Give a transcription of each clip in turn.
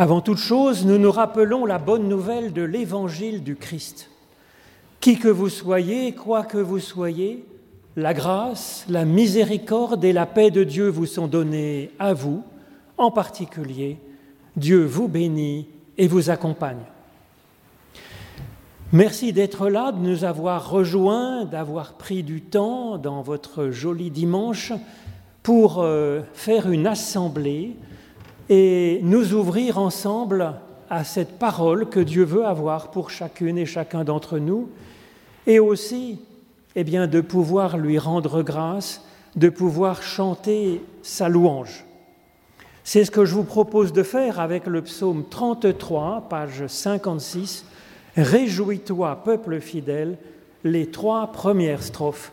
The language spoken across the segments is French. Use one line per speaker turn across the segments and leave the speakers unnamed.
Avant toute chose, nous nous rappelons la bonne nouvelle de l'évangile du Christ. Qui que vous soyez, quoi que vous soyez, la grâce, la miséricorde et la paix de Dieu vous sont données à vous, en particulier. Dieu vous bénit et vous accompagne. Merci d'être là, de nous avoir rejoints, d'avoir pris du temps dans votre joli dimanche pour euh, faire une assemblée et nous ouvrir ensemble à cette parole que Dieu veut avoir pour chacune et chacun d'entre nous, et aussi eh bien, de pouvoir lui rendre grâce, de pouvoir chanter sa louange. C'est ce que je vous propose de faire avec le psaume 33, page 56. Réjouis-toi, peuple fidèle, les trois premières strophes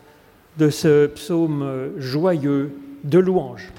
de ce psaume joyeux de louange.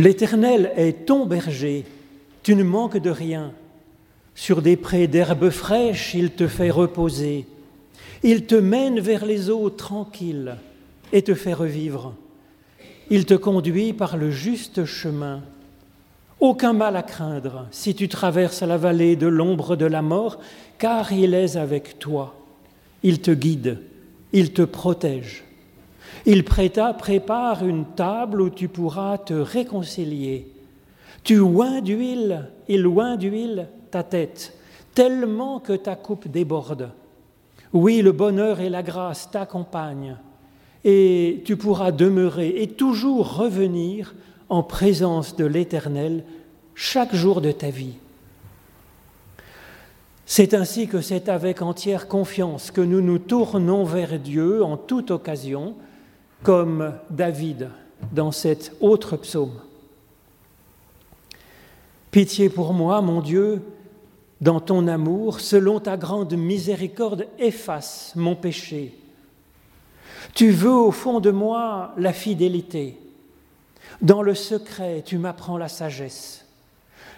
L'Éternel est ton berger, tu ne manques de rien. Sur des prés d'herbes fraîches, il te fait reposer. Il te mène vers les eaux tranquilles et te fait revivre. Il te conduit par le juste chemin. Aucun mal à craindre si tu traverses la vallée de l'ombre de la mort, car il est avec toi. Il te guide, il te protège. Il prépare une table où tu pourras te réconcilier. Tu oins d'huile, il oint d'huile ta tête, tellement que ta coupe déborde. Oui, le bonheur et la grâce t'accompagnent, et tu pourras demeurer et toujours revenir en présence de l'Éternel chaque jour de ta vie. C'est ainsi que c'est avec entière confiance que nous nous tournons vers Dieu en toute occasion, comme David dans cet autre psaume. Pitié pour moi, mon Dieu, dans ton amour, selon ta grande miséricorde, efface mon péché. Tu veux au fond de moi la fidélité. Dans le secret, tu m'apprends la sagesse.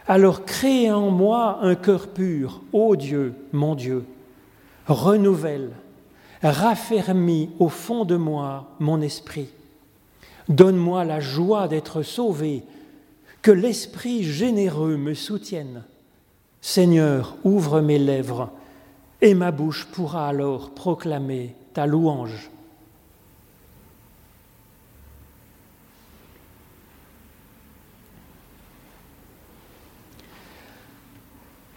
Alors crée en moi un cœur pur, ô Dieu, mon Dieu. Renouvelle, raffermis au fond de moi mon esprit. Donne-moi la joie d'être sauvé, que l'Esprit généreux me soutienne. Seigneur, ouvre mes lèvres, et ma bouche pourra alors proclamer ta louange.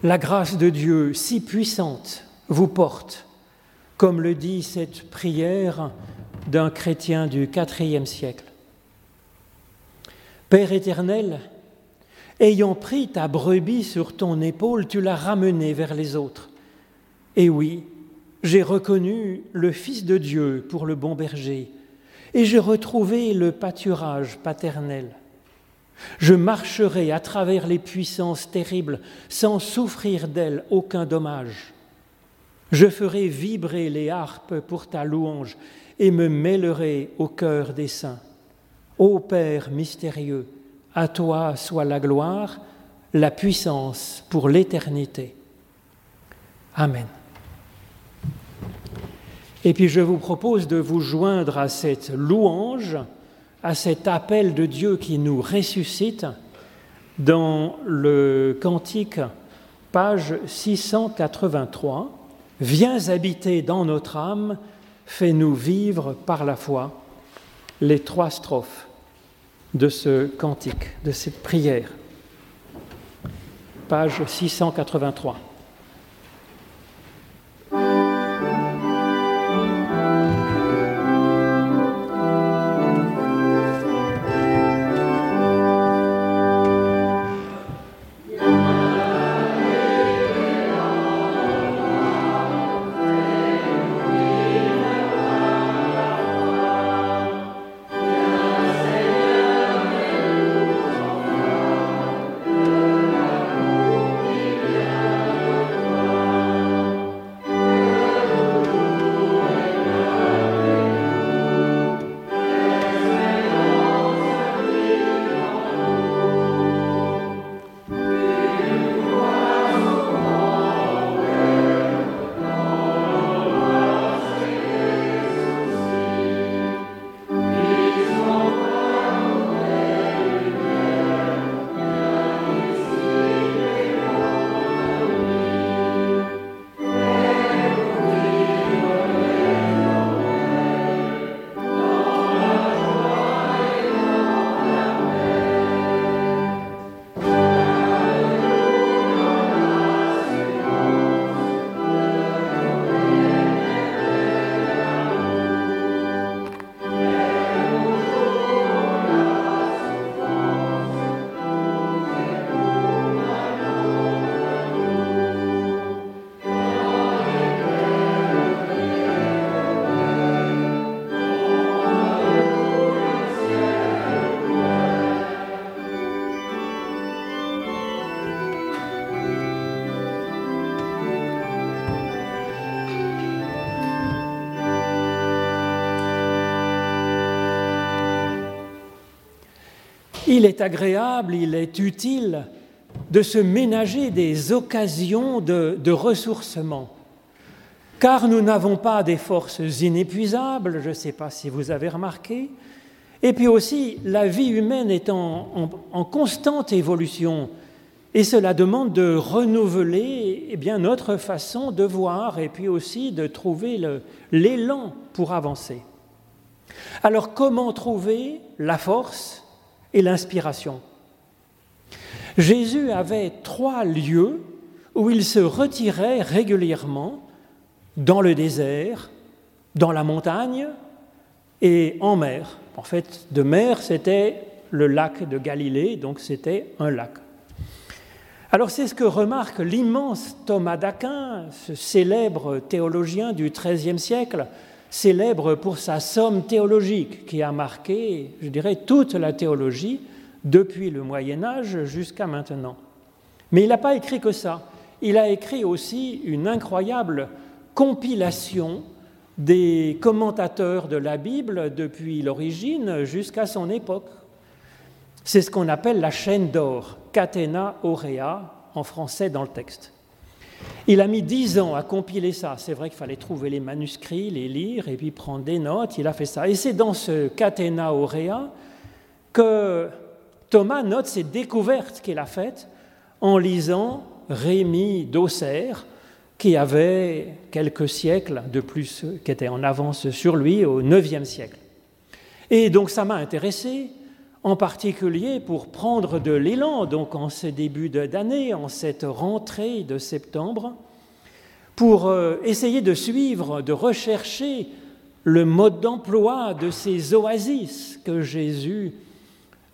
La grâce de Dieu, si puissante, vous porte, comme le dit cette prière d'un chrétien du IVe siècle. Père éternel, ayant pris ta brebis sur ton épaule, tu l'as ramenée vers les autres. Et oui, j'ai reconnu le Fils de Dieu pour le bon berger, et j'ai retrouvé le pâturage paternel. Je marcherai à travers les puissances terribles sans souffrir d'elles aucun dommage. Je ferai vibrer les harpes pour ta louange et me mêlerai au cœur des saints. Ô Père mystérieux, à toi soit la gloire, la puissance pour l'éternité. Amen. Et puis je vous propose de vous joindre à cette louange à cet appel de Dieu qui nous ressuscite dans le cantique, page 683. Viens habiter dans notre âme, fais-nous vivre par la foi. Les trois strophes de ce cantique, de cette prière. Page 683. Il est agréable, il est utile de se ménager des occasions de, ressourcement, car nous n'avons pas des forces inépuisables, je ne sais pas si vous avez remarqué, et puis aussi la vie humaine est en, constante évolution, et cela demande de renouveler eh bien, notre façon de voir et puis aussi de trouver l'élan pour avancer. Alors comment trouver la force? Et l'inspiration. Jésus avait trois lieux où il se retirait régulièrement dans le désert, dans la montagne et en mer. En fait, de mer, c'était le lac de Galilée, donc c'était un lac. Alors c'est ce que remarque l'immense Thomas d'Aquin, ce célèbre théologien du XIIIe siècle, célèbre pour sa somme théologique qui a marqué, je dirais, toute la théologie depuis le Moyen Âge jusqu'à maintenant. Mais il n'a pas écrit que ça. Il a écrit aussi une incroyable compilation des commentateurs de la Bible depuis l'origine jusqu'à son époque. C'est ce qu'on appelle la chaîne d'or, catena aurea en français dans le texte. Il a mis dix ans à compiler ça. C'est vrai qu'il fallait trouver les manuscrits, les lire et puis prendre des notes. Il a fait ça. Et c'est dans ce catena aurea que Thomas note ces découvertes qu'il a faites en lisant Rémi d'Auxerre, qui avait quelques siècles de plus, qui était en avance sur lui au IXe siècle. Et donc ça m'a intéressé, en particulier pour prendre de l'élan, donc en ce début d'année, en cette rentrée de septembre, pour euh, essayer de suivre, de rechercher le mode d'emploi de ces oasis que Jésus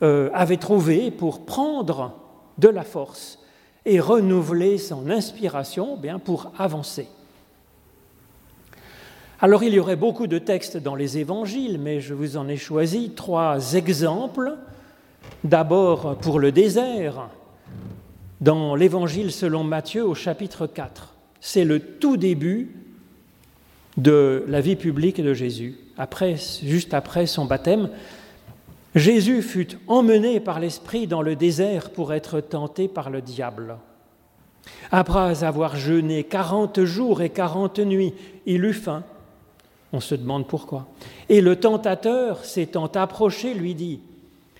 euh, avait trouvé pour prendre de la force et renouveler son inspiration bien, pour avancer. Alors il y aurait beaucoup de textes dans les évangiles, mais je vous en ai choisi trois exemples. D'abord pour le désert, dans l'évangile selon Matthieu au chapitre 4. C'est le tout début de la vie publique de Jésus, après, juste après son baptême. Jésus fut emmené par l'Esprit dans le désert pour être tenté par le diable. Après avoir jeûné quarante jours et quarante nuits, il eut faim. On se demande pourquoi. Et le tentateur, s'étant approché, lui dit,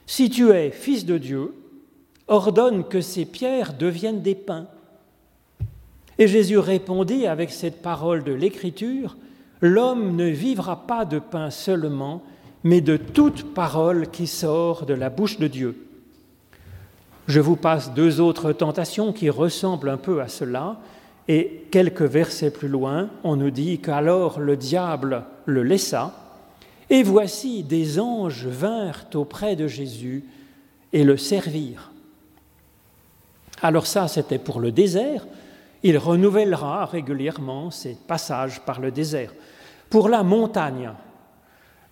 Si tu es fils de Dieu, ordonne que ces pierres deviennent des pains. Et Jésus répondit avec cette parole de l'Écriture, L'homme ne vivra pas de pain seulement, mais de toute parole qui sort de la bouche de Dieu. Je vous passe deux autres tentations qui ressemblent un peu à cela, et quelques versets plus loin, on nous dit qu'alors le diable le laissa, et voici des anges vinrent auprès de Jésus et le servirent. Alors ça, c'était pour le désert. Il renouvellera régulièrement ses passages par le désert. Pour la montagne,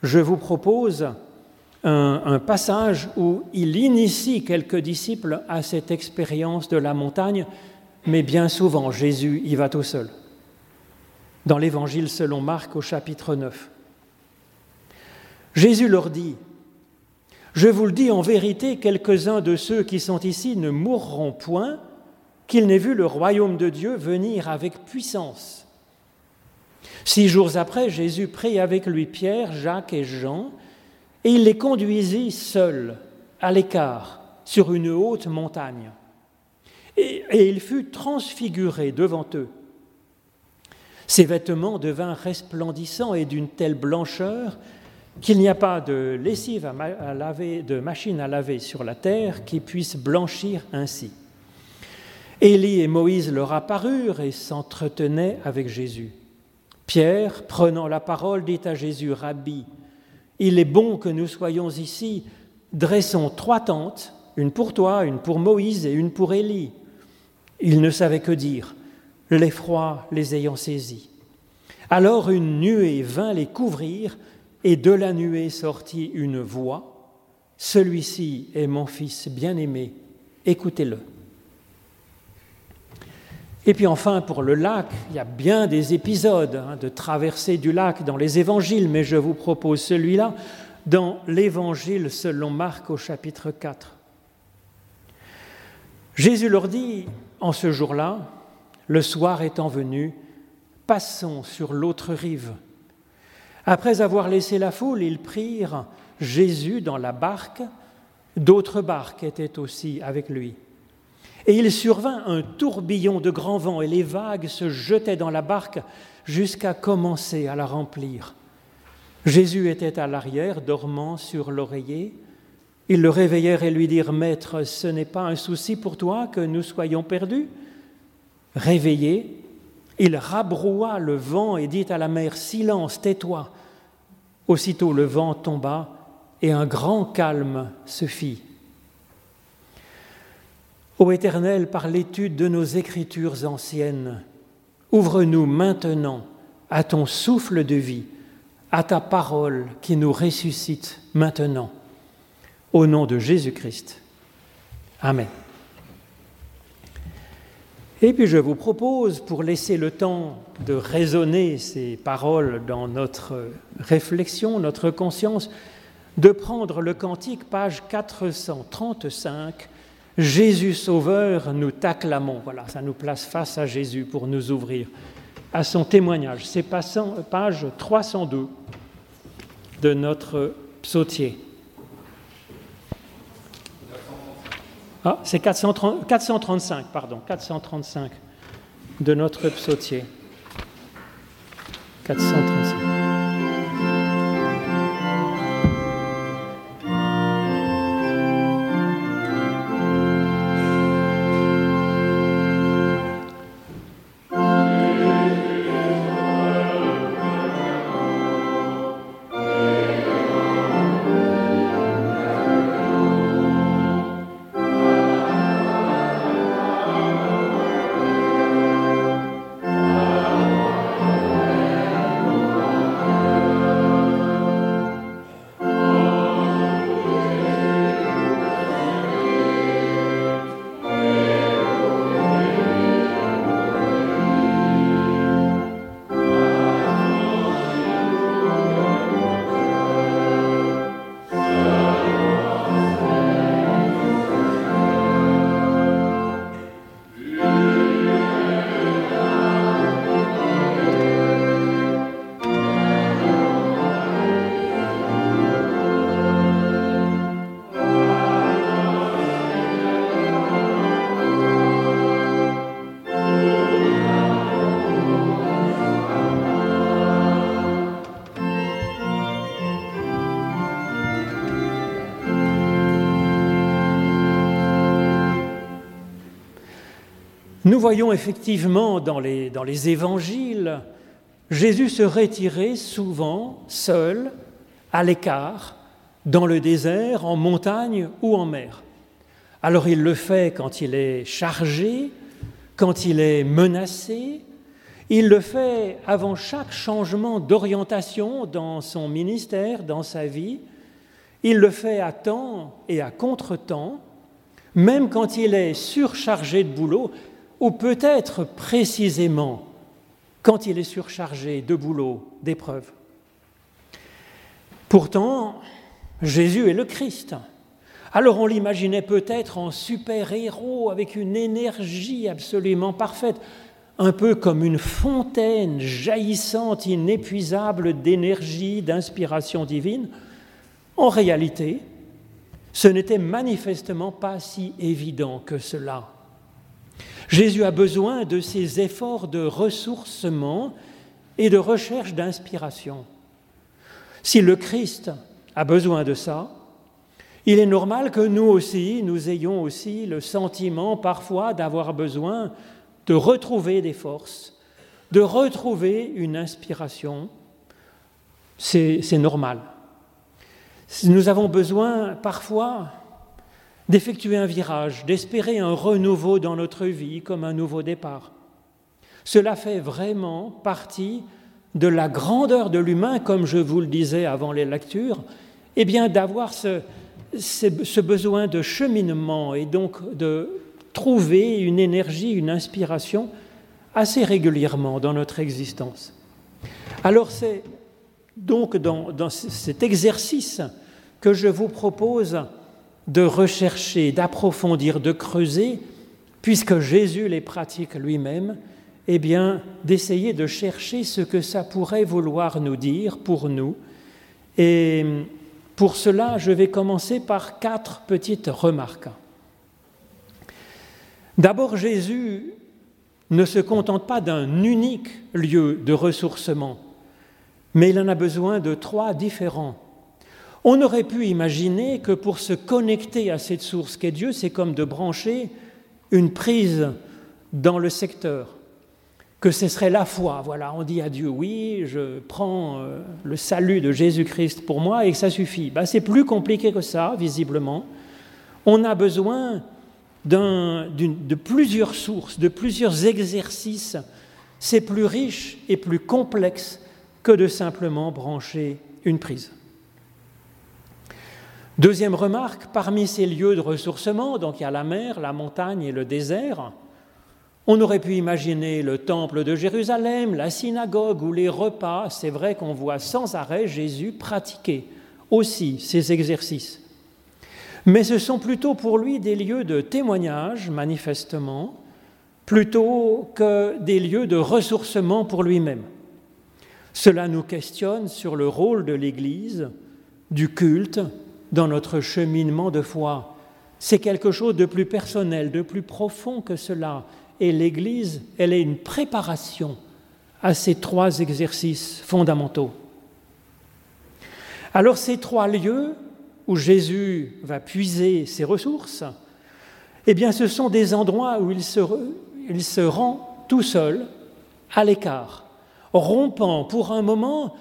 je vous propose un, passage où il initie quelques disciples à cette expérience de la montagne, mais bien souvent Jésus y va tout seul. Dans l'Évangile selon Marc au chapitre 9. Jésus leur dit, Je vous le dis en vérité, quelques-uns de ceux qui sont ici ne mourront point qu'ils n'aient vu le royaume de Dieu venir avec puissance. Six jours après, Jésus prit avec lui Pierre, Jacques et Jean, et il les conduisit seuls, à l'écart, sur une haute montagne. Et, il fut transfiguré devant eux. Ses vêtements devinrent resplendissants et d'une telle blancheur qu'il n'y a pas de lessive à, laver, de machine à laver sur la terre qui puisse blanchir ainsi. Élie et Moïse leur apparurent et s'entretenaient avec Jésus. Pierre, prenant la parole, dit à Jésus, Rabbi, il est bon que nous soyons ici, dressons trois tentes, une pour toi, une pour Moïse et une pour Élie. Il ne savait que dire, l'effroi les ayant saisis. Alors une nuée vint les couvrir, et de la nuée sortit une voix, Celui-ci est mon Fils bien-aimé, écoutez-le. Et puis enfin, pour le lac, il y a bien des épisodes hein, de traversée du lac dans les évangiles, mais je vous propose celui-là dans l'évangile selon Marc au chapitre 4. Jésus leur dit, en ce jour-là, le soir étant venu, passons sur l'autre rive. Après avoir laissé la foule, ils prirent Jésus dans la barque, d'autres barques étaient aussi avec lui. Et il survint un tourbillon de grand vent, et les vagues se jetaient dans la barque jusqu'à commencer à la remplir. Jésus était à l'arrière, dormant sur l'oreiller. Ils le réveillèrent et lui dirent, Maître, ce n'est pas un souci pour toi que nous soyons perdus Réveillé, il rabroua le vent et dit à la mer, Silence, tais-toi. Aussitôt le vent tomba et un grand calme se fit. Ô Éternel, par l'étude de nos écritures anciennes, ouvre-nous maintenant à ton souffle de vie, à ta parole qui nous ressuscite maintenant. Au nom de Jésus-Christ. Amen. Et puis je vous propose, pour laisser le temps de raisonner ces paroles dans notre réflexion, notre conscience, de prendre le cantique, page 435, Jésus Sauveur, nous t'acclamons. Voilà, ça nous place face à Jésus pour nous ouvrir à son témoignage. C'est page 302 de notre psautier. Ah, c'est 435, pardon, 435 de notre psautier. 435. Nous voyons effectivement dans les, dans les évangiles Jésus se retirer souvent seul, à l'écart, dans le désert, en montagne ou en mer. Alors il le fait quand il est chargé, quand il est menacé, il le fait avant chaque changement d'orientation dans son ministère, dans sa vie, il le fait à temps et à contre-temps, même quand il est surchargé de boulot, ou peut-être précisément quand il est surchargé de boulot, d'épreuves. Pourtant, Jésus est le Christ. Alors on l'imaginait peut-être en super-héros avec une énergie absolument parfaite, un peu comme une fontaine jaillissante, inépuisable d'énergie, d'inspiration divine. En réalité, ce n'était manifestement pas si évident que cela. Jésus a besoin de ces efforts de ressourcement et de recherche d'inspiration. Si le Christ a besoin de ça, il est normal que nous aussi, nous ayons aussi le sentiment parfois d'avoir besoin de retrouver des forces, de retrouver une inspiration. C'est normal. Nous avons besoin parfois d'effectuer un virage, d'espérer un renouveau dans notre vie comme un nouveau départ. Cela fait vraiment partie de la grandeur de l'humain, comme je vous le disais avant les lectures, eh bien d'avoir ce, besoin de cheminement et donc de trouver une énergie, une inspiration assez régulièrement dans notre existence. Alors c'est donc dans cet exercice que je vous propose de rechercher, d'approfondir, de creuser, puisque Jésus les pratique lui-même, eh bien, d'essayer de chercher ce que ça pourrait vouloir nous dire pour nous. Et pour cela, je vais commencer par quatre petites remarques. D'abord, Jésus ne se contente pas d'un unique lieu de ressourcement, mais il en a besoin de trois différents on aurait pu imaginer que pour se connecter à cette source qu'est Dieu, c'est comme de brancher une prise dans le secteur, que ce serait la foi. Voilà, on dit à Dieu, oui, je prends euh, le salut de Jésus-Christ pour moi et ça suffit. Ben, c'est plus compliqué que ça, visiblement. On a besoin de plusieurs sources, de plusieurs exercices. C'est plus riche et plus complexe que de simplement brancher une prise. Deuxième remarque, parmi ces lieux de ressourcement, donc il y a la mer, la montagne et le désert, on aurait pu imaginer le temple de Jérusalem, la synagogue ou les repas. C'est vrai qu'on voit sans arrêt Jésus pratiquer aussi ces exercices. Mais ce sont plutôt pour lui des lieux de témoignage, manifestement, plutôt que des lieux de ressourcement pour lui-même. Cela nous questionne sur le rôle de l'Église, du culte, dans notre cheminement de foi. C'est quelque chose de plus personnel, de plus profond que cela. Et l'Église, elle est une préparation à ces trois exercices fondamentaux. Alors ces trois lieux où Jésus va puiser ses ressources, eh bien ce sont des endroits où il se, il se rend tout seul, à l'écart, rompant pour un moment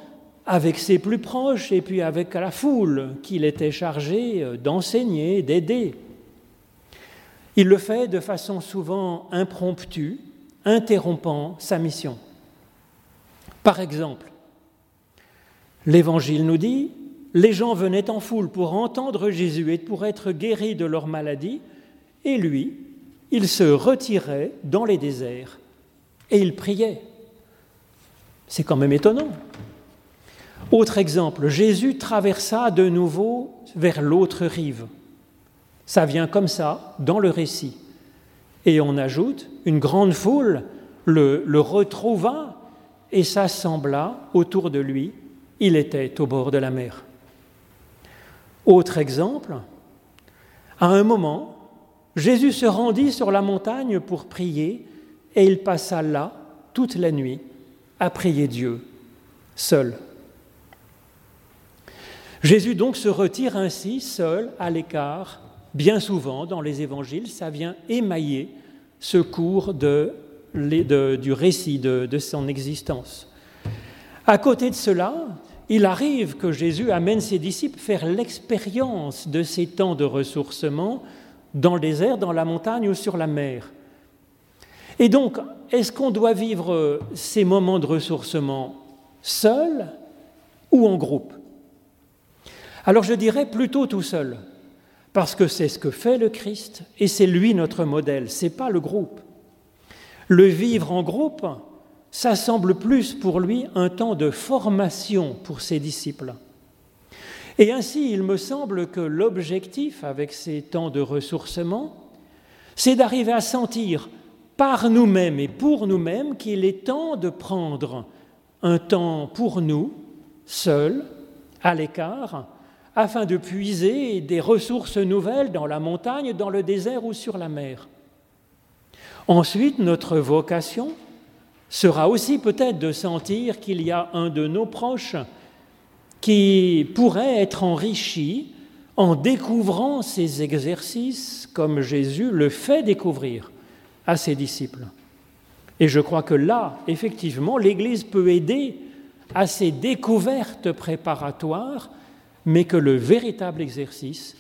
avec ses plus proches et puis avec la foule qu'il était chargé euh, d'enseigner, d'aider. Il le fait de façon souvent impromptue, interrompant sa mission. Par exemple, l'Évangile nous dit, les gens venaient en foule pour entendre Jésus et pour être guéris de leur maladie, et lui, il se retirait dans les déserts et il priait. C'est quand même étonnant. Autre exemple, Jésus traversa de nouveau vers l'autre rive. Ça vient comme ça dans le récit. Et on ajoute, une grande foule le, retrouva et s'assembla autour de lui. Il était au bord de la mer. Autre exemple, à un moment, Jésus se rendit sur la montagne pour prier et il passa là toute la nuit à prier Dieu, seul. Jésus donc se retire ainsi, seul, à l'écart. Bien souvent, dans les évangiles, ça vient émailler ce cours du récit de, de son existence. À côté de cela, il arrive que Jésus amène ses disciples faire l'expérience de ces temps de ressourcement dans le désert, dans la montagne ou sur la mer. Et donc, est-ce qu'on doit vivre ces moments de ressourcement seul ou en groupe? Alors je dirais plutôt tout seul, parce que c'est ce que fait le Christ et c'est lui notre modèle, c'est pas le groupe. Le vivre en groupe, ça semble plus pour lui un temps de formation pour ses disciples. Et ainsi, il me semble que l'objectif avec ces temps de ressourcement, c'est d'arriver à sentir par nous-mêmes et pour nous-mêmes qu'il est temps de prendre un temps pour nous, seuls, à l'écart, afin de puiser des ressources nouvelles dans la montagne, dans le désert ou sur la mer. Ensuite, notre vocation sera aussi peut-être de sentir qu'il y a un de nos proches qui pourrait être enrichi en découvrant ces exercices comme Jésus le fait découvrir à ses disciples. Et je crois que là, effectivement, l'Église peut aider à ces découvertes préparatoires mais que le véritable exercice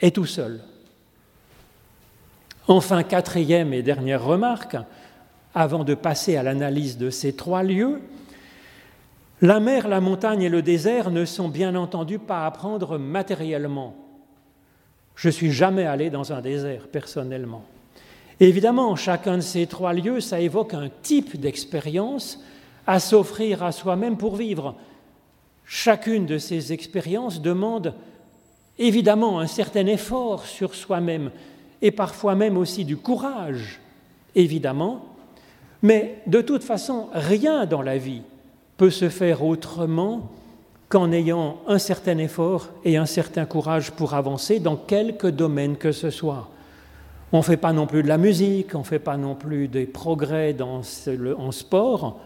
est tout seul. Enfin, quatrième et dernière remarque, avant de passer à l'analyse de ces trois lieux, la mer, la montagne et le désert ne sont bien entendu pas à prendre matériellement. Je suis jamais allé dans un désert personnellement. évidemment, chacun de ces trois lieux, ça évoque un type d'expérience à s'offrir à soi-même pour vivre, Chacune de ces expériences demande évidemment un certain effort sur soi-même et parfois même aussi du courage, évidemment, mais de toute façon, rien dans la vie peut se faire autrement qu'en ayant un certain effort et un certain courage pour avancer dans quelque domaine que ce soit. On ne fait pas non plus de la musique, on ne fait pas non plus des progrès en sport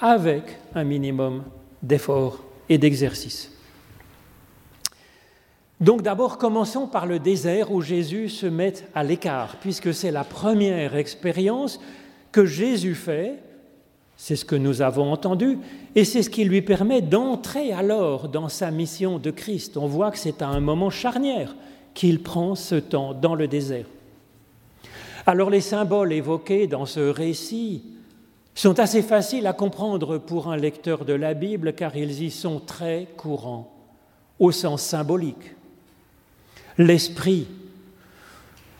avec un minimum d'effort et d'exercice. Donc d'abord, commençons par le désert où Jésus se met à l'écart, puisque c'est la première expérience que Jésus fait, c'est ce que nous avons entendu, et c'est ce qui lui permet d'entrer alors dans sa mission de Christ. On voit que c'est à un moment charnière qu'il prend ce temps dans le désert. Alors les symboles évoqués dans ce récit sont assez faciles à comprendre pour un lecteur de la Bible car ils y sont très courants, au sens symbolique. L'esprit.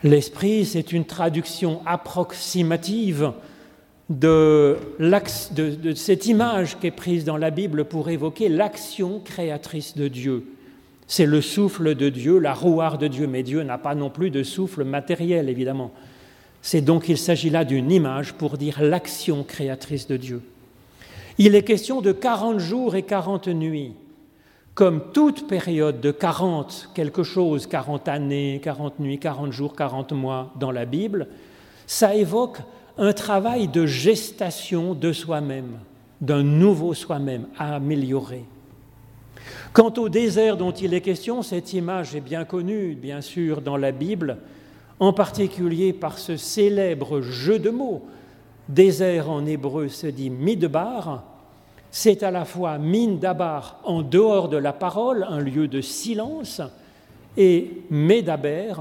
L'esprit, c'est une traduction approximative de, cette image qui est prise dans la Bible pour évoquer l'action créatrice de Dieu. C'est le souffle de Dieu, la rouarde de Dieu, mais Dieu n'a pas non plus de souffle matériel, évidemment. C'est donc, il s'agit là d'une image pour dire l'action créatrice de Dieu. Il est question de 40 jours et 40 nuits. Comme toute période de 40 quelque chose, 40 années, 40 nuits, 40 jours, 40 mois dans la Bible, ça évoque un travail de gestation de soi-même, d'un nouveau soi-même à améliorer. Quant au désert dont il est question, cette image est bien connue, bien sûr, dans la Bible, en particulier par ce célèbre jeu de mots. Désert en hébreu se dit midbar, c'est à la fois mine d'abar en dehors de la parole, un lieu de silence, et médaber,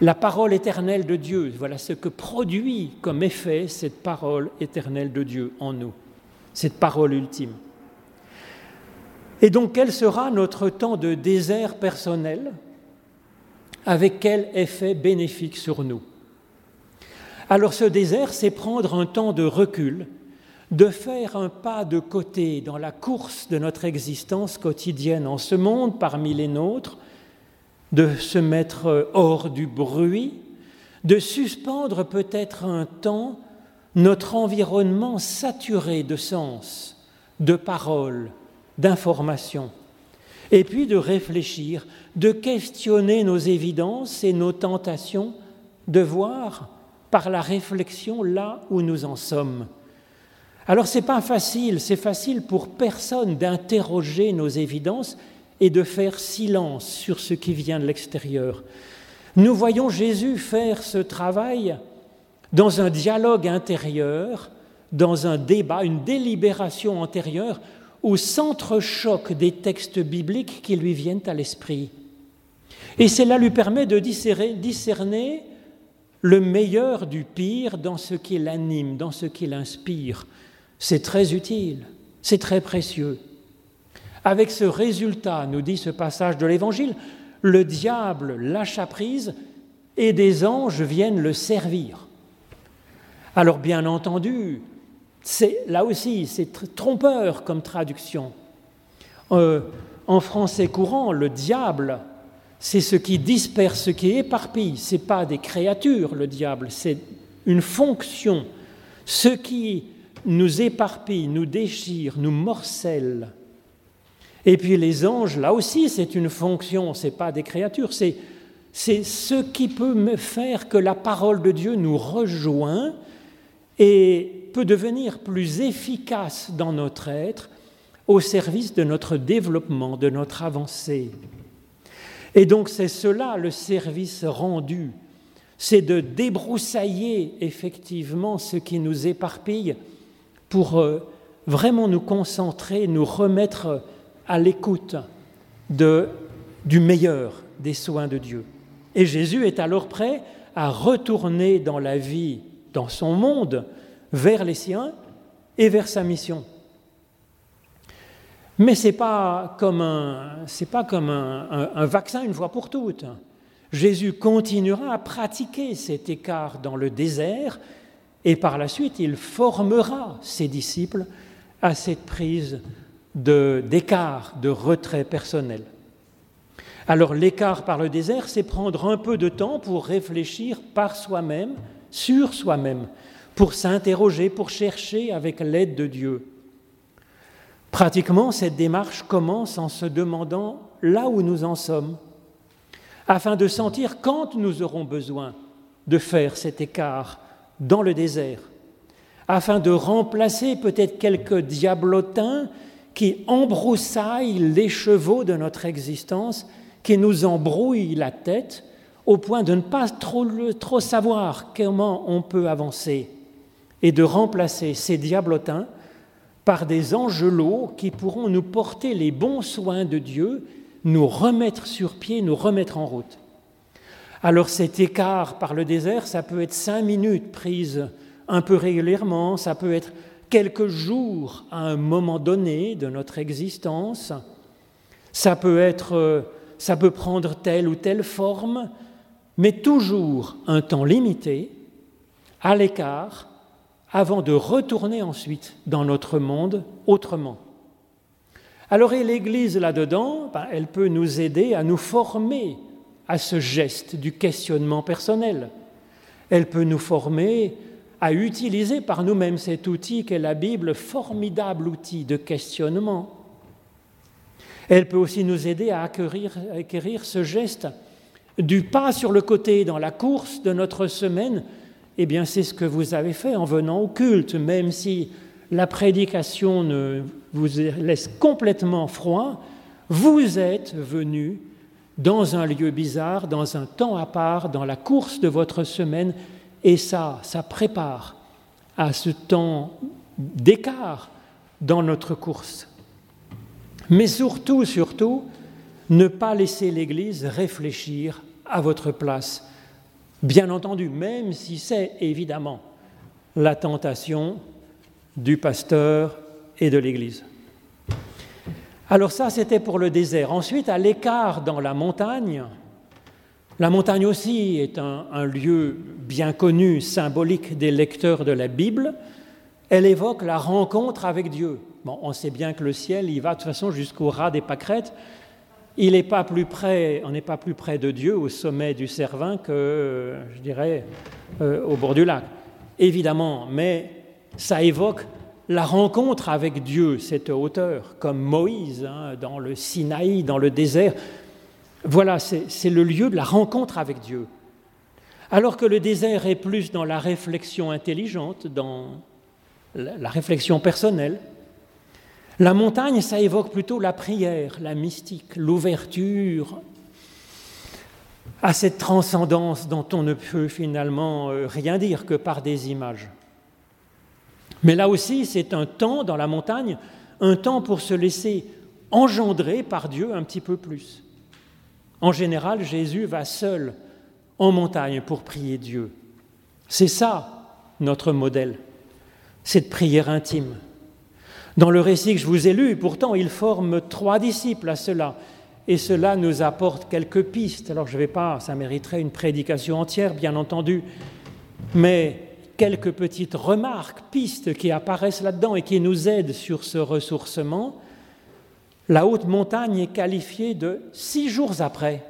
la parole éternelle de Dieu. Voilà ce que produit comme effet cette parole éternelle de Dieu en nous, cette parole ultime. Et donc, quel sera notre temps de désert personnel? Avec quel effet bénéfique sur nous. Alors, ce désert, c'est prendre un temps de recul, de faire un pas de côté dans la course de notre existence quotidienne en ce monde parmi les nôtres, de se mettre hors du bruit, de suspendre peut-être un temps notre environnement saturé de sens, de paroles, d'informations, et puis de réfléchir, de questionner nos évidences et nos tentations, de voir par la réflexion là où nous en sommes. Alors c'est pas facile, c'est facile pour personne d'interroger nos évidences et de faire silence sur ce qui vient de l'extérieur. Nous voyons Jésus faire ce travail dans un dialogue intérieur, dans un débat, une délibération antérieure, au centre-choc des textes bibliques qui lui viennent à l'esprit. Et cela lui permet de discerner le meilleur du pire dans ce qui l'anime, dans ce qui l'inspire. C'est très utile, c'est très précieux. Avec ce résultat, nous dit ce passage de l'Évangile, le diable lâcha prise et des anges viennent le servir. Alors bien entendu, c'est là aussi, c'est trompeur comme traduction. Euh, en français courant, le diable, c'est ce qui disperse, ce qui éparpille. Ce n'est pas des créatures, le diable, c'est une fonction. Ce qui nous éparpille, nous déchire, nous morcelle, et puis les anges, là aussi, c'est une fonction, ce n'est pas des créatures, c'est, c'est ce qui peut me faire que la parole de Dieu nous rejoint et peut devenir plus efficace dans notre être au service de notre développement, de notre avancée. Et donc c'est cela le service rendu, c'est de débroussailler effectivement ce qui nous éparpille pour euh, vraiment nous concentrer, nous remettre à l'écoute du meilleur des soins de Dieu. Et Jésus est alors prêt à retourner dans la vie, dans son monde, vers les siens et vers sa mission. Mais ce n'est pas comme, un, pas comme un, vaccin une fois pour toutes. Jésus continuera à pratiquer cet écart dans le désert et par la suite il formera ses disciples à cette prise d'écart, de, retrait personnel. Alors l'écart par le désert, c'est prendre un peu de temps pour réfléchir par soi-même, sur soi-même, pour s'interroger, pour chercher avec l'aide de Dieu. Pratiquement, cette démarche commence en se demandant là où nous en sommes, afin de sentir quand nous aurons besoin de faire cet écart dans le désert, afin de remplacer peut-être quelques diablotins qui embroussaille les chevaux de notre existence, qui nous embrouille la tête au point de ne pas trop, trop savoir comment on peut avancer et de remplacer ces diablotins par des angelots qui pourront nous porter les bons soins de Dieu, nous remettre sur pied, nous remettre en route. Alors cet écart par le désert, ça peut être cinq minutes prises un peu régulièrement, ça peut être quelques jours à un moment donné de notre existence, ça peut être ça peut prendre telle ou telle forme, mais toujours un temps limité, à l'écart, avant de retourner ensuite dans notre monde autrement. Alors et l'Église là-dedans, ben, elle peut nous aider à nous former à ce geste du questionnement personnel. Elle peut nous former à utiliser par nous-mêmes cet outil qu'est la Bible, formidable outil de questionnement. Elle peut aussi nous aider à acquérir, à acquérir ce geste du pas sur le côté dans la course de notre semaine. Eh bien, c'est ce que vous avez fait en venant au culte, même si la prédication ne vous laisse complètement froid, vous êtes venu dans un lieu bizarre, dans un temps à part, dans la course de votre semaine, et ça, ça prépare à ce temps d'écart dans notre course. Mais surtout, surtout, ne pas laisser l'Église réfléchir à votre place. Bien entendu, même si c'est évidemment la tentation du pasteur et de l'Église. Alors ça, c'était pour le désert. Ensuite, à l'écart dans la montagne, la montagne aussi est un, lieu bien connu, symbolique des lecteurs de la Bible. Elle évoque la rencontre avec Dieu. Bon, on sait bien que le ciel, il va de toute façon jusqu'au ras des pâquerettes. Il n'est pas plus près, on n'est pas plus près de Dieu au sommet du Cervin que, je dirais, euh, au bord du lac. Évidemment, mais ça évoque la rencontre avec Dieu, cette hauteur, comme Moïse hein, dans le Sinaï, dans le désert. Voilà, c'est le lieu de la rencontre avec Dieu. Alors que le désert est plus dans la réflexion intelligente, dans la réflexion personnelle. La montagne, ça évoque plutôt la prière, la mystique, l'ouverture à cette transcendance dont on ne peut finalement euh, rien dire que par des images. Mais là aussi, c'est un temps dans la montagne, un temps pour se laisser engendrer par Dieu un petit peu plus. En général, Jésus va seul en montagne pour prier Dieu. C'est ça notre modèle, cette prière intime. Dans le récit que je vous ai lu, pourtant, il forme trois disciples à cela. Et cela nous apporte quelques pistes. Alors je ne vais pas, ça mériterait une prédication entière, bien entendu, mais quelques petites remarques, pistes qui apparaissent là-dedans et qui nous aident sur ce ressourcement. La haute montagne est qualifiée de six jours après.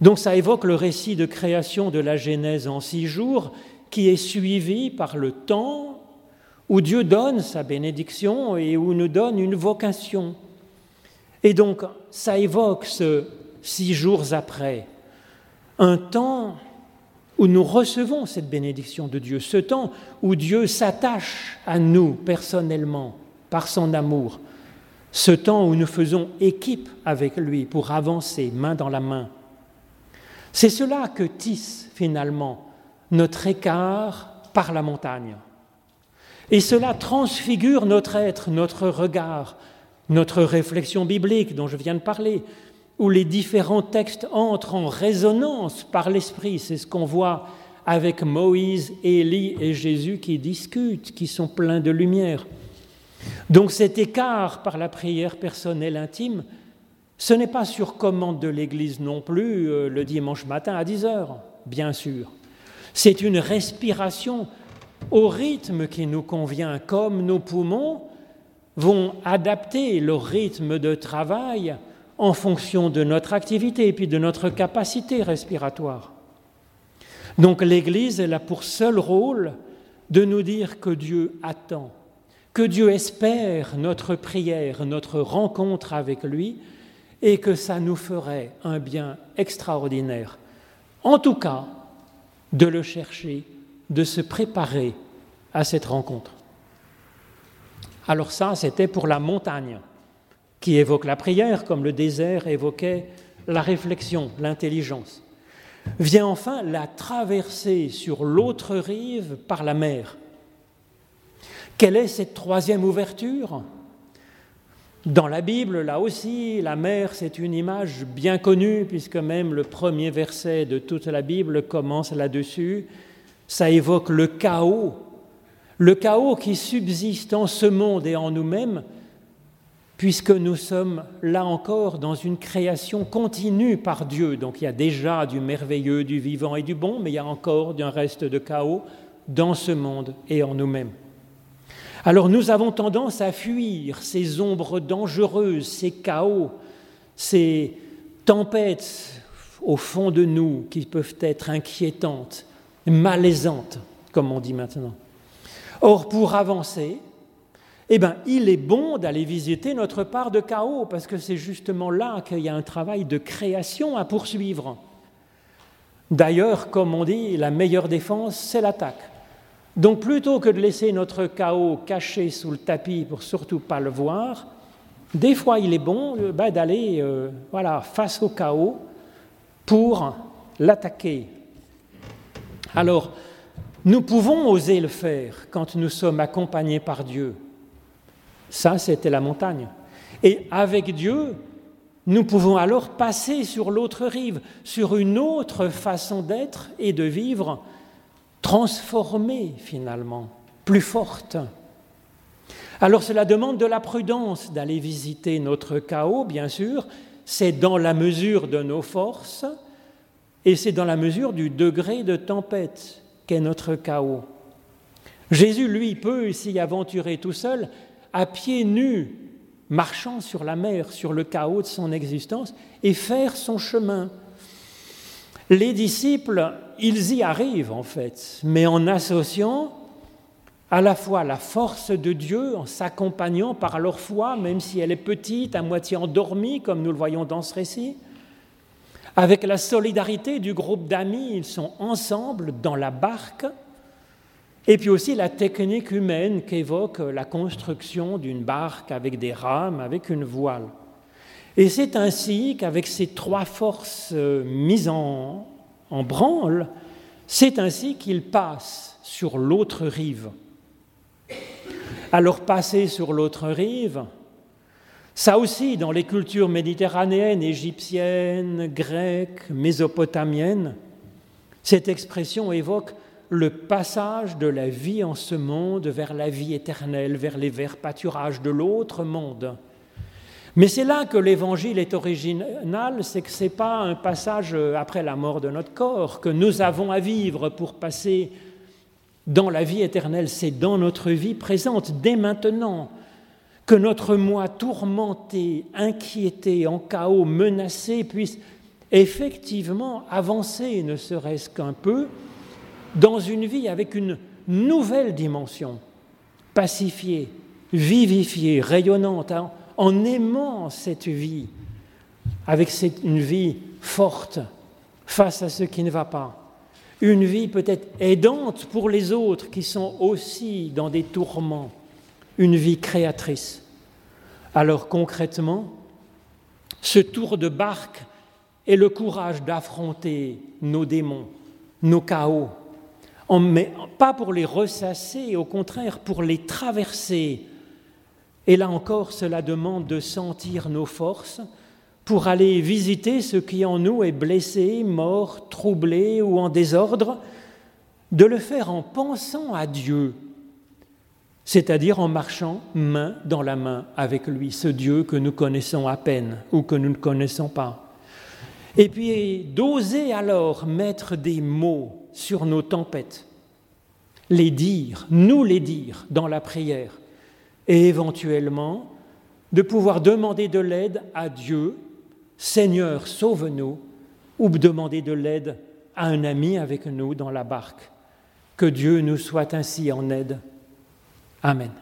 Donc ça évoque le récit de création de la Genèse en six jours, qui est suivi par le temps où Dieu donne sa bénédiction et où nous donne une vocation. Et donc ça évoque ce six jours après, un temps où nous recevons cette bénédiction de Dieu, ce temps où Dieu s'attache à nous personnellement par son amour, ce temps où nous faisons équipe avec lui pour avancer main dans la main. C'est cela que tisse finalement notre écart par la montagne. Et cela transfigure notre être, notre regard, notre réflexion biblique dont je viens de parler, où les différents textes entrent en résonance par l'Esprit. C'est ce qu'on voit avec Moïse, Élie et Jésus qui discutent, qui sont pleins de lumière. Donc cet écart par la prière personnelle intime, ce n'est pas sur commande de l'Église non plus euh, le dimanche matin à 10 heures, bien sûr. C'est une respiration au rythme qui nous convient, comme nos poumons vont adapter leur rythme de travail en fonction de notre activité et puis de notre capacité respiratoire. Donc l'Église, elle a pour seul rôle de nous dire que Dieu attend, que Dieu espère notre prière, notre rencontre avec lui, et que ça nous ferait un bien extraordinaire. En tout cas, de le chercher, de se préparer à cette rencontre. Alors ça, c'était pour la montagne qui évoque la prière, comme le désert évoquait la réflexion, l'intelligence. Vient enfin la traversée sur l'autre rive par la mer. Quelle est cette troisième ouverture? Dans la Bible, là aussi, la mer, c'est une image bien connue, puisque même le premier verset de toute la Bible commence là-dessus. Ça évoque le chaos, le chaos qui subsiste en ce monde et en nous-mêmes, puisque nous sommes là encore dans une création continue par Dieu. Donc il y a déjà du merveilleux, du vivant et du bon, mais il y a encore un reste de chaos dans ce monde et en nous-mêmes. Alors nous avons tendance à fuir ces ombres dangereuses, ces chaos, ces tempêtes au fond de nous qui peuvent être inquiétantes, malaisantes, comme on dit maintenant. Or, pour avancer, eh bien, il est bon d'aller visiter notre part de chaos, parce que c'est justement là qu'il y a un travail de création à poursuivre. D'ailleurs, comme on dit, la meilleure défense, c'est l'attaque. Donc plutôt que de laisser notre chaos caché sous le tapis pour surtout pas le voir, des fois il est bon euh, ben, d'aller euh, voilà, face au chaos pour l'attaquer. Alors, nous pouvons oser le faire quand nous sommes accompagnés par Dieu. Ça, c'était la montagne. Et avec Dieu, nous pouvons alors passer sur l'autre rive, sur une autre façon d'être et de vivre, transformée finalement, plus forte. Alors cela demande de la prudence d'aller visiter notre chaos, bien sûr, c'est dans la mesure de nos forces et c'est dans la mesure du degré de tempête qu'est notre chaos. Jésus, lui, peut s'y aventurer tout seul, à pieds nus, marchant sur la mer, sur le chaos de son existence, et faire son chemin. Les disciples, ils y arrivent en fait, mais en associant à la fois la force de Dieu, en s'accompagnant par leur foi, même si elle est petite, à moitié endormie, comme nous le voyons dans ce récit, avec la solidarité du groupe d'amis, ils sont ensemble dans la barque, et puis aussi la technique humaine qu'évoque la construction d'une barque avec des rames, avec une voile. Et c'est ainsi qu'avec ces trois forces euh, mises en, en branle, c'est ainsi qu'ils passent sur l'autre rive. Alors passer sur l'autre rive, ça aussi, dans les cultures méditerranéennes, égyptiennes, grecques, mésopotamiennes, cette expression évoque le passage de la vie en ce monde vers la vie éternelle, vers les verts pâturages de l'autre monde. Mais c'est là que l'évangile est original, c'est que ce n'est pas un passage après la mort de notre corps que nous avons à vivre pour passer dans la vie éternelle, c'est dans notre vie présente, dès maintenant, que notre moi tourmenté, inquiété, en chaos, menacé, puisse effectivement avancer, ne serait-ce qu'un peu, dans une vie avec une nouvelle dimension, pacifiée, vivifiée, rayonnante, en aimant cette vie, avec une vie forte face à ce qui ne va pas, une vie peut-être aidante pour les autres qui sont aussi dans des tourments, une vie créatrice. Alors concrètement, ce tour de barque est le courage d'affronter nos démons, nos chaos, pas pour les ressasser, au contraire pour les traverser. Et là encore, cela demande de sentir nos forces pour aller visiter ce qui en nous est blessé, mort, troublé ou en désordre, de le faire en pensant à Dieu, c'est-à-dire en marchant main dans la main avec lui, ce Dieu que nous connaissons à peine ou que nous ne connaissons pas. Et puis d'oser alors mettre des mots sur nos tempêtes, les dire, nous les dire dans la prière, et éventuellement de pouvoir demander de l'aide à Dieu, Seigneur, sauve-nous, ou demander de l'aide à un ami avec nous dans la barque. Que Dieu nous soit ainsi en aide. Amen.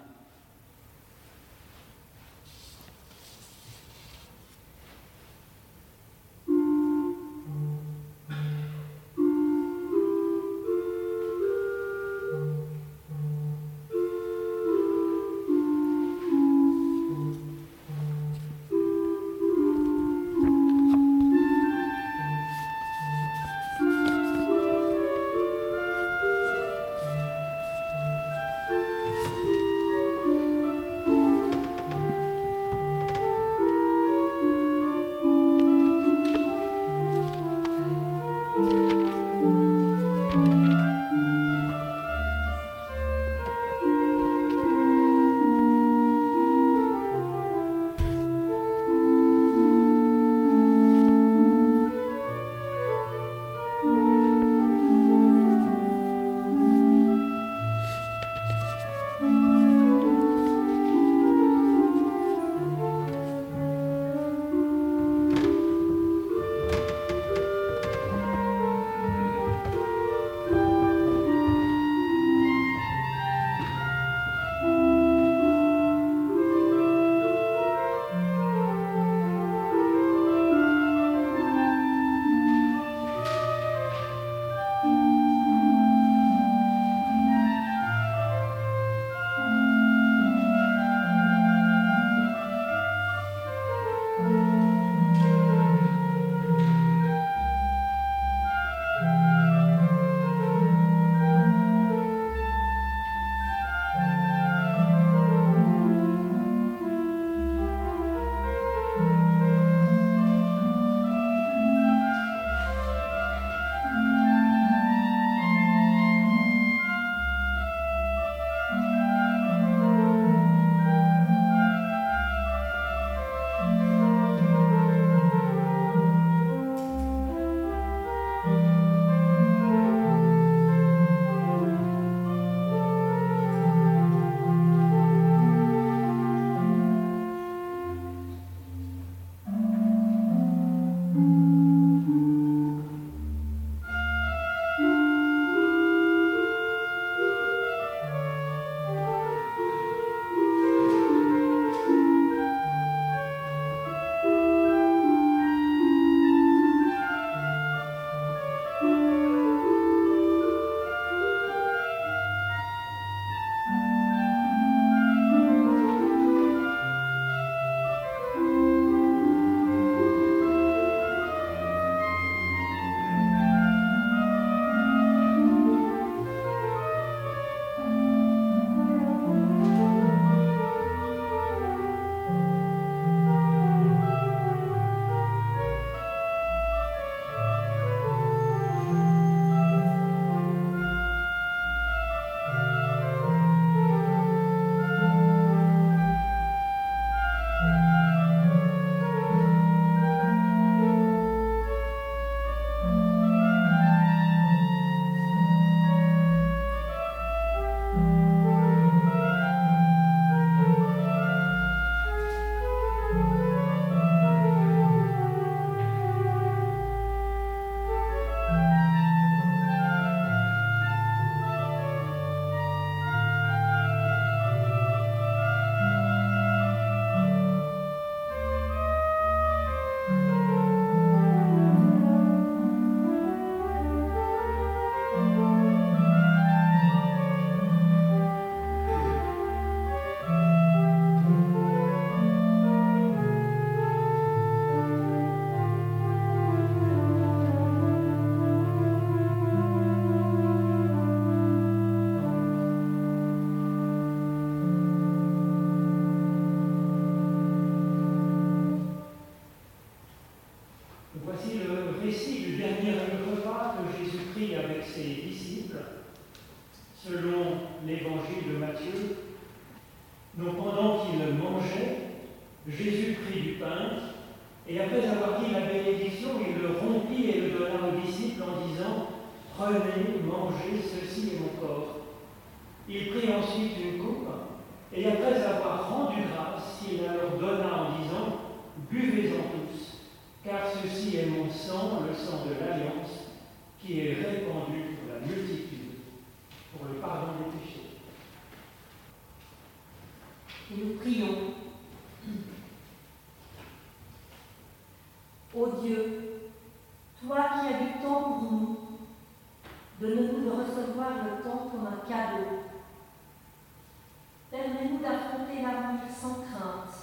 Permets-nous d'affronter l'avenir sans crainte,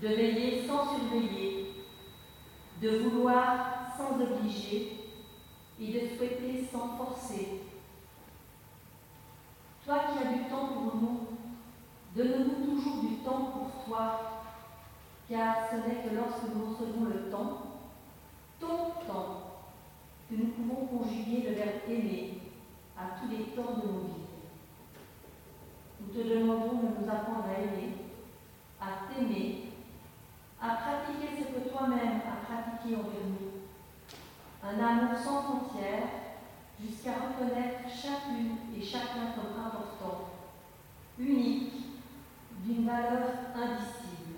de veiller sans surveiller, de vouloir sans obliger et de souhaiter sans forcer. Toi qui as du temps pour nous, donne-nous toujours du temps pour toi, car ce n'est que lorsque nous recevons le temps, ton temps, que nous pouvons conjuguer le verbe aimer à tous les temps de nos vies. Nous te demandons de nous apprendre à aimer, à t'aimer, à pratiquer ce que toi-même as pratiqué envers nous. Un amour sans frontières jusqu'à reconnaître chacune et chacun comme important, unique, d'une valeur indicible.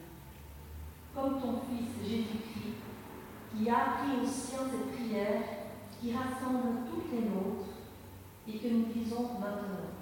Comme ton Fils Jésus-Christ, qui a appris aux siens cette prière qui rassemble toutes les nôtres et que nous disons maintenant.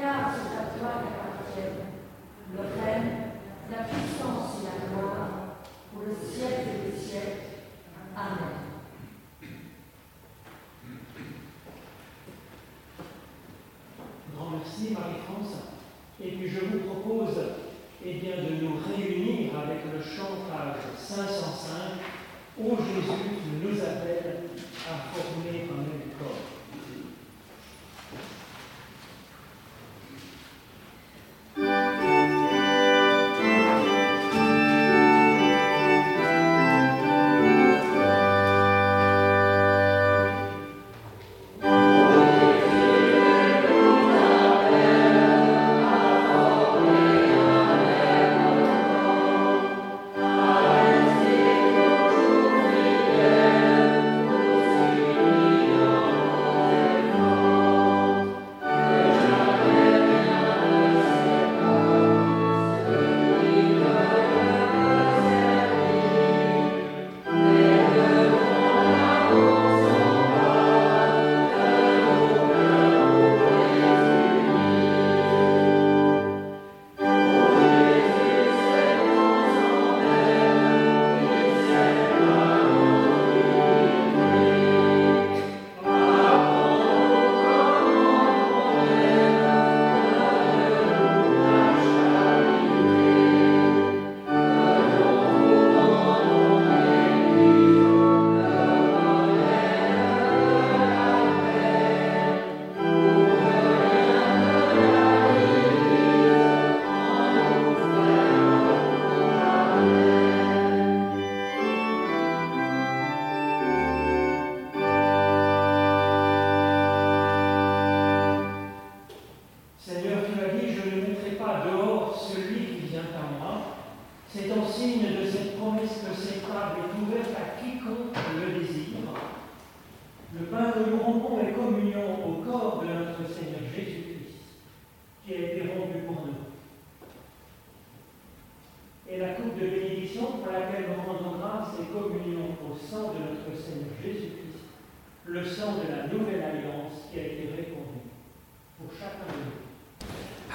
car c'est à toi qu'appartiennent le règne, la puissance et la gloire pour le siècle des siècles. Amen.
Grand merci Marie-France. Et puis je vous propose eh de nous réunir avec le chantage 505 où Jésus nous appelle à former un même corps.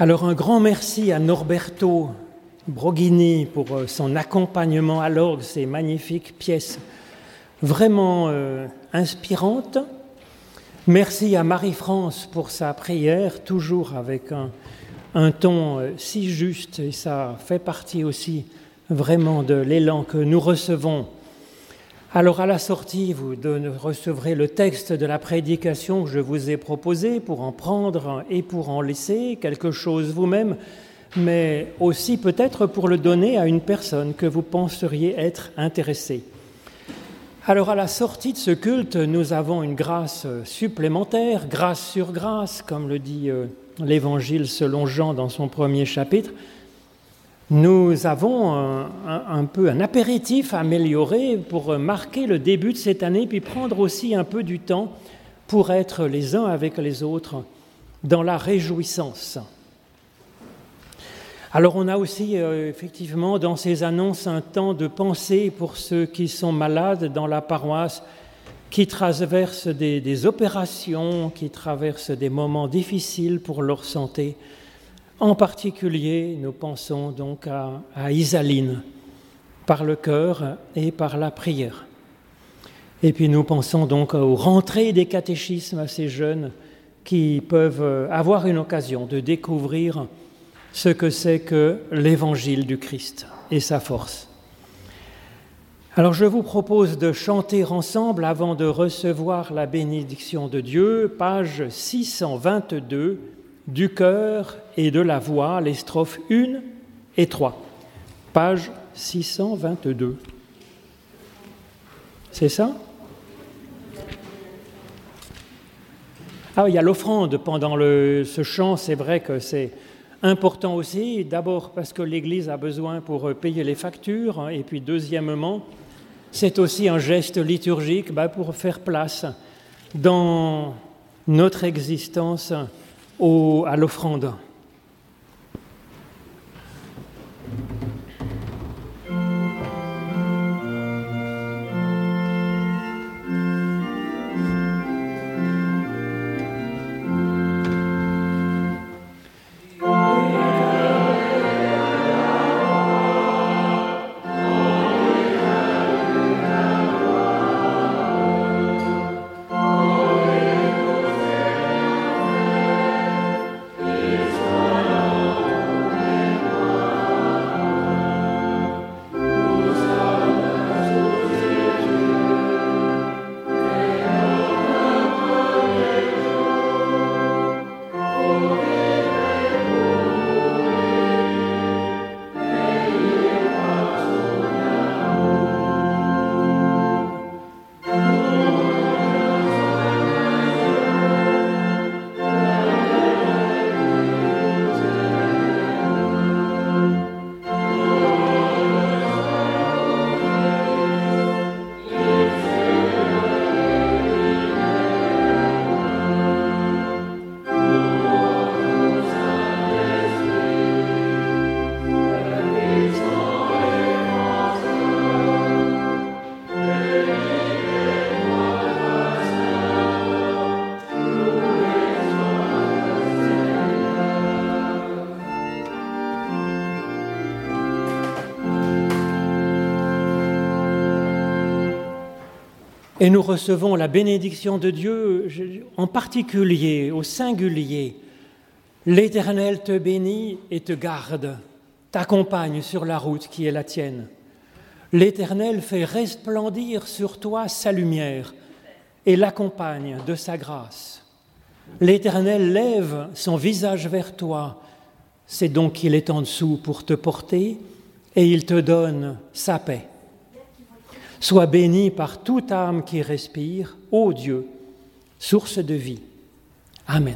Alors un grand merci à Norberto Broghini pour euh, son accompagnement à l'orgue, ces magnifiques pièces vraiment euh, inspirantes Merci à Marie-France pour sa prière, toujours avec un, ton euh, si juste, et ça fait partie aussi vraiment de l'élan que nous recevons. Alors à la sortie, vous recevrez le texte de la prédication que je vous ai proposé pour en prendre et pour en laisser quelque chose vous-même, mais aussi peut-être pour le donner à une personne que vous penseriez être intéressée. Alors à la sortie de ce culte, nous avons une grâce supplémentaire, grâce sur grâce, comme le dit euh, l'Évangile selon Jean dans son premier chapitre, nous avons un, peu un apéritif amélioré pour marquer le début de cette année, puis prendre aussi un peu du temps pour être les uns avec les autres dans la réjouissance. Alors on a aussi euh, effectivement dans ces annonces un temps de pensée pour ceux qui sont malades dans la paroisse, qui traversent des, opérations, qui traversent des moments difficiles pour leur santé. En particulier, nous pensons donc à, Isaline, par le cœur et par la prière. Et puis nous pensons donc aux rentrées des catéchismes à ces jeunes qui peuvent avoir une occasion de découvrir ce que c'est que l'évangile du Christ et sa force. Alors je vous propose de chanter ensemble avant de recevoir la bénédiction de Dieu, page 622, du cœur et de la voix, les strophes 1 et 3. Page 622. C'est ça? Ah, il y a l'offrande pendant le, ce chant, c'est vrai que c'est important aussi, d'abord parce que l'Église a besoin pour payer les factures, et puis deuxièmement, c'est aussi un geste liturgique bah, pour faire place dans notre existence à l'offrande. Et nous recevons la bénédiction de Dieu, en particulier, au singulier. L'Éternel te bénit et te garde, t'accompagne sur la route qui est la tienne. L'Éternel fait resplendir sur toi sa lumière et l'accompagne de sa grâce. L'Éternel lève son visage vers toi, c'est donc qu'il est en dessous pour te porter, et il te donne sa paix. Sois béni par toute âme qui respire, ô Dieu, source de vie. Amen.